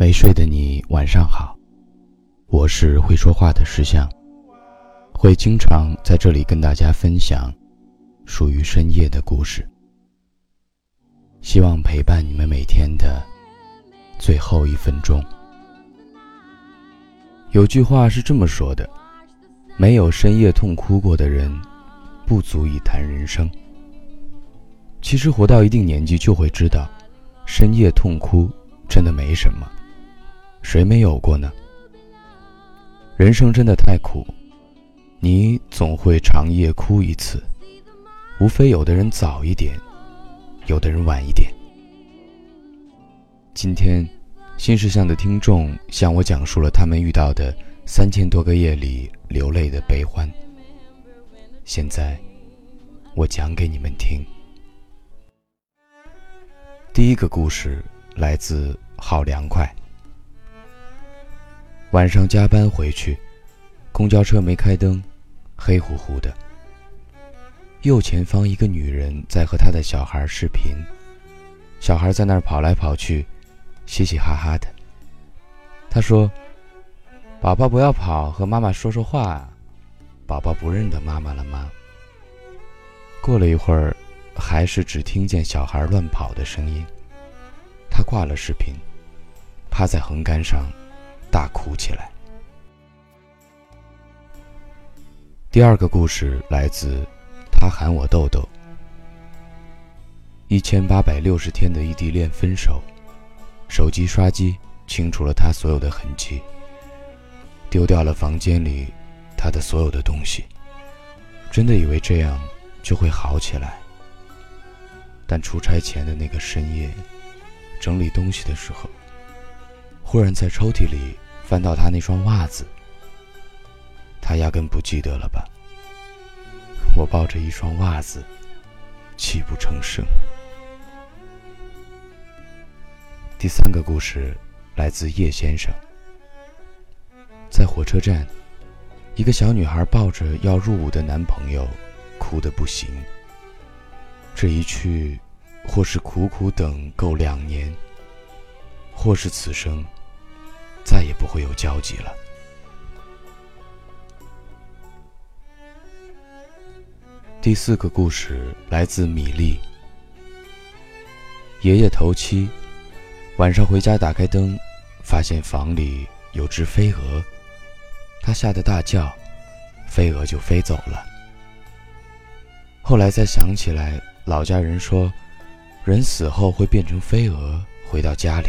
没睡的你，晚上好。我是会说话的石像，会经常在这里跟大家分享属于深夜的故事，希望陪伴你们每天的最后一分钟。有句话是这么说的：没有深夜痛哭过的人，不足以谈人生。其实活到一定年纪，就会知道，深夜痛哭真的没什么。谁没有过呢？人生真的太苦，你总会长夜哭一次，无非有的人早一点，有的人晚一点。今天，新事项的听众向我讲述了他们遇到的三千多个夜里流泪的悲欢。现在，我讲给你们听。第一个故事来自好凉快。晚上加班回去，公交车没开灯，黑乎乎的。右前方一个女人在和她的小孩视频，小孩在那儿跑来跑去，嘻嘻哈哈的。她说：“宝宝不要跑，和妈妈说说话。”宝宝不认得妈妈了吗？过了一会儿，还是只听见小孩乱跑的声音。他挂了视频，趴在横杆上。大哭起来。第二个故事来自他喊我豆豆。一千八百六十天的异地恋分手，手机刷机清除了他所有的痕迹，丢掉了房间里他的所有的东西。真的以为这样就会好起来，但出差前的那个深夜，整理东西的时候。忽然在抽屉里翻到他那双袜子，他压根不记得了吧？我抱着一双袜子，泣不成声。第三个故事来自叶先生，在火车站，一个小女孩抱着要入伍的男朋友，哭得不行。这一去，或是苦苦等够两年，或是此生。再也不会有交集了。第四个故事来自米粒。爷爷头七，晚上回家打开灯，发现房里有只飞蛾，他吓得大叫，飞蛾就飞走了。后来才想起来，老家人说，人死后会变成飞蛾回到家里。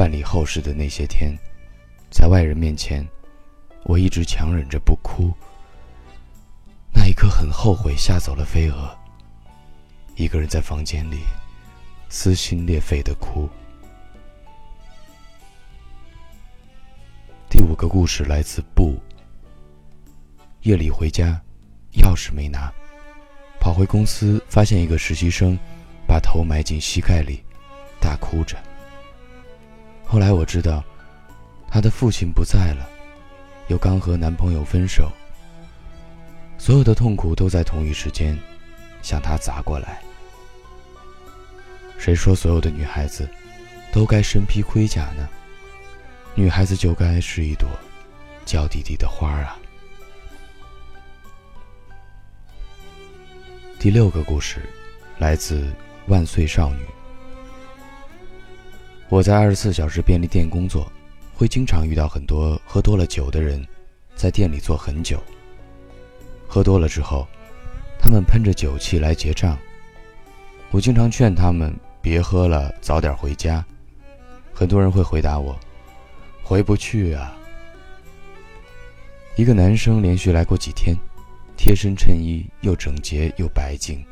办理后事的那些天，在外人面前，我一直强忍着不哭。那一刻很后悔吓走了飞蛾，一个人在房间里撕心裂肺的哭。第五个故事来自不。夜里回家，钥匙没拿，跑回公司发现一个实习生把头埋进膝盖里，大哭着。后来我知道，她的父亲不在了，又刚和男朋友分手，所有的痛苦都在同一时间向她砸过来。谁说所有的女孩子都该身披盔甲呢？女孩子就该是一朵娇滴滴的花啊！第六个故事来自万岁少女。我在二十四小时便利店工作，会经常遇到很多喝多了酒的人，在店里坐很久。喝多了之后，他们喷着酒气来结账。我经常劝他们别喝了，早点回家。很多人会回答我：“回不去啊。”一个男生连续来过几天，贴身衬衣又整洁又白净，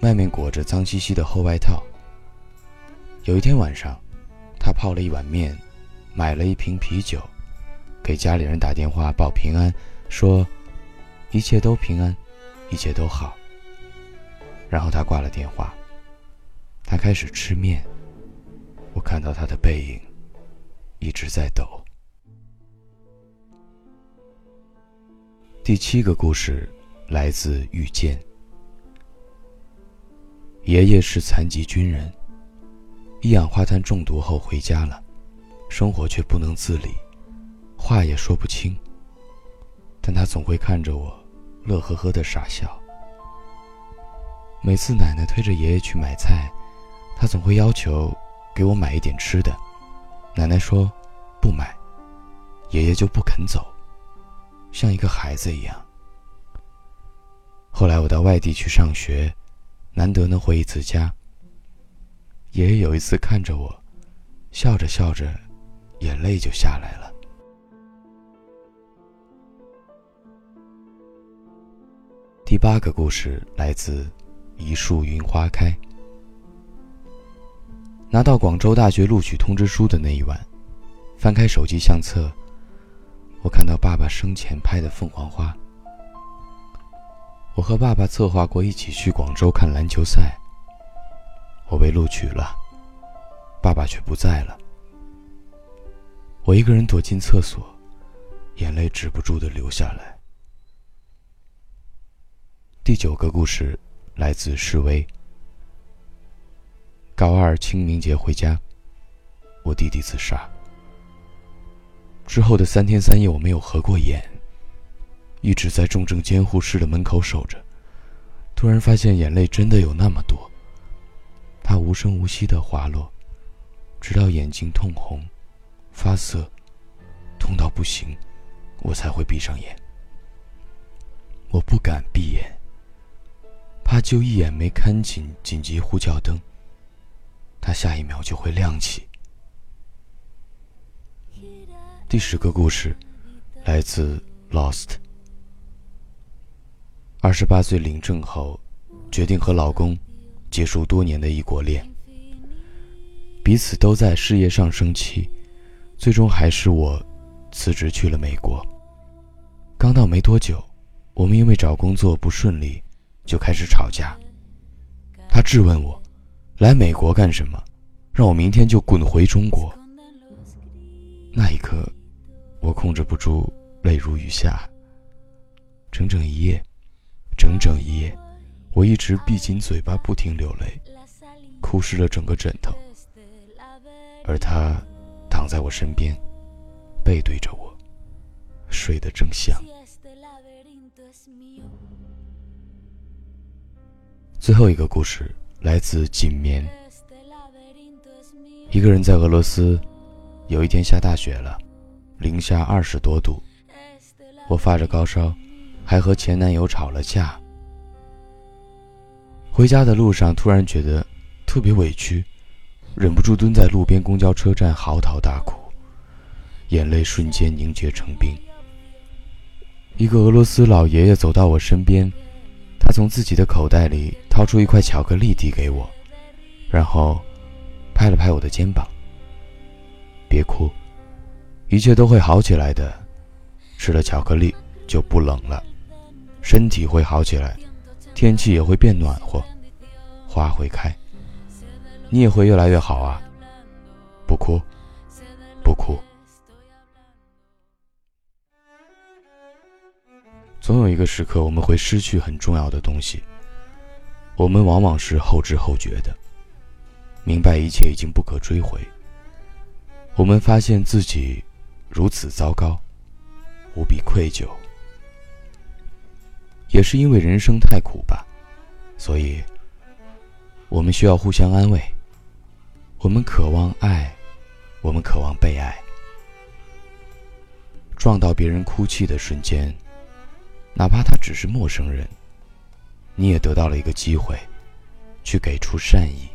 外面裹着脏兮兮的厚外套。有一天晚上。他泡了一碗面，买了一瓶啤酒，给家里人打电话报平安，说一切都平安，一切都好。然后他挂了电话，他开始吃面。我看到他的背影一直在抖。第七个故事来自遇见。爷爷是残疾军人。一氧化碳中毒后回家了，生活却不能自理，话也说不清。但他总会看着我，乐呵呵的傻笑。每次奶奶推着爷爷去买菜，他总会要求给我买一点吃的。奶奶说不买，爷爷就不肯走，像一个孩子一样。后来我到外地去上学，难得能回一次家。爷爷有一次看着我，笑着笑着，眼泪就下来了。第八个故事来自《一树云花开》。拿到广州大学录取通知书的那一晚，翻开手机相册，我看到爸爸生前拍的凤凰花。我和爸爸策划过一起去广州看篮球赛。我被录取了，爸爸却不在了。我一个人躲进厕所，眼泪止不住的流下来。第九个故事来自示威。高二清明节回家，我弟弟自杀。之后的三天三夜，我没有合过眼。一直在重症监护室的门口守着，突然发现眼泪真的有那么多。它无声无息的滑落，直到眼睛通红、发涩、痛到不行，我才会闭上眼。我不敢闭眼，怕就一眼没看紧紧急呼叫灯，它下一秒就会亮起。第十个故事来自《Lost》。二十八岁领证后，决定和老公结束多年的异国恋。彼此都在事业上升期，最终还是我辞职去了美国。刚到没多久，我们因为找工作不顺利，就开始吵架。他质问我：“来美国干什么？让我明天就滚回中国。”那一刻，我控制不住泪如雨下。整整一夜。整整一夜，我一直闭紧嘴巴，不停流泪，哭湿了整个枕头。而他躺在我身边，背对着我，睡得正香。最后一个故事来自锦棉。一个人在俄罗斯，有一天下大雪了，零下二十多度，我发着高烧。还和前男友吵了架。回家的路上，突然觉得特别委屈，忍不住蹲在路边公交车站嚎啕大哭，眼泪瞬间凝结成冰。一个俄罗斯老爷爷走到我身边，他从自己的口袋里掏出一块巧克力递给我，然后拍了拍我的肩膀：“别哭，一切都会好起来的，吃了巧克力就不冷了。”身体会好起来，天气也会变暖和，花会开，你也会越来越好啊！不哭，不哭。总有一个时刻，我们会失去很重要的东西，我们往往是后知后觉的，明白一切已经不可追回。我们发现自己如此糟糕，无比愧疚。也是因为人生太苦吧，所以我们需要互相安慰。我们渴望爱，我们渴望被爱。撞到别人哭泣的瞬间，哪怕他只是陌生人，你也得到了一个机会，去给出善意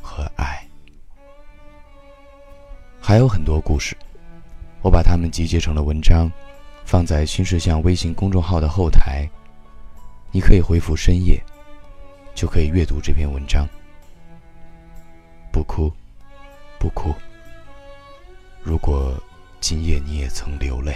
和爱。还有很多故事，我把它们集结成了文章，放在新世相微信公众号的后台。你可以回复“深夜”，就可以阅读这篇文章。不哭，不哭。如果今夜你也曾流泪。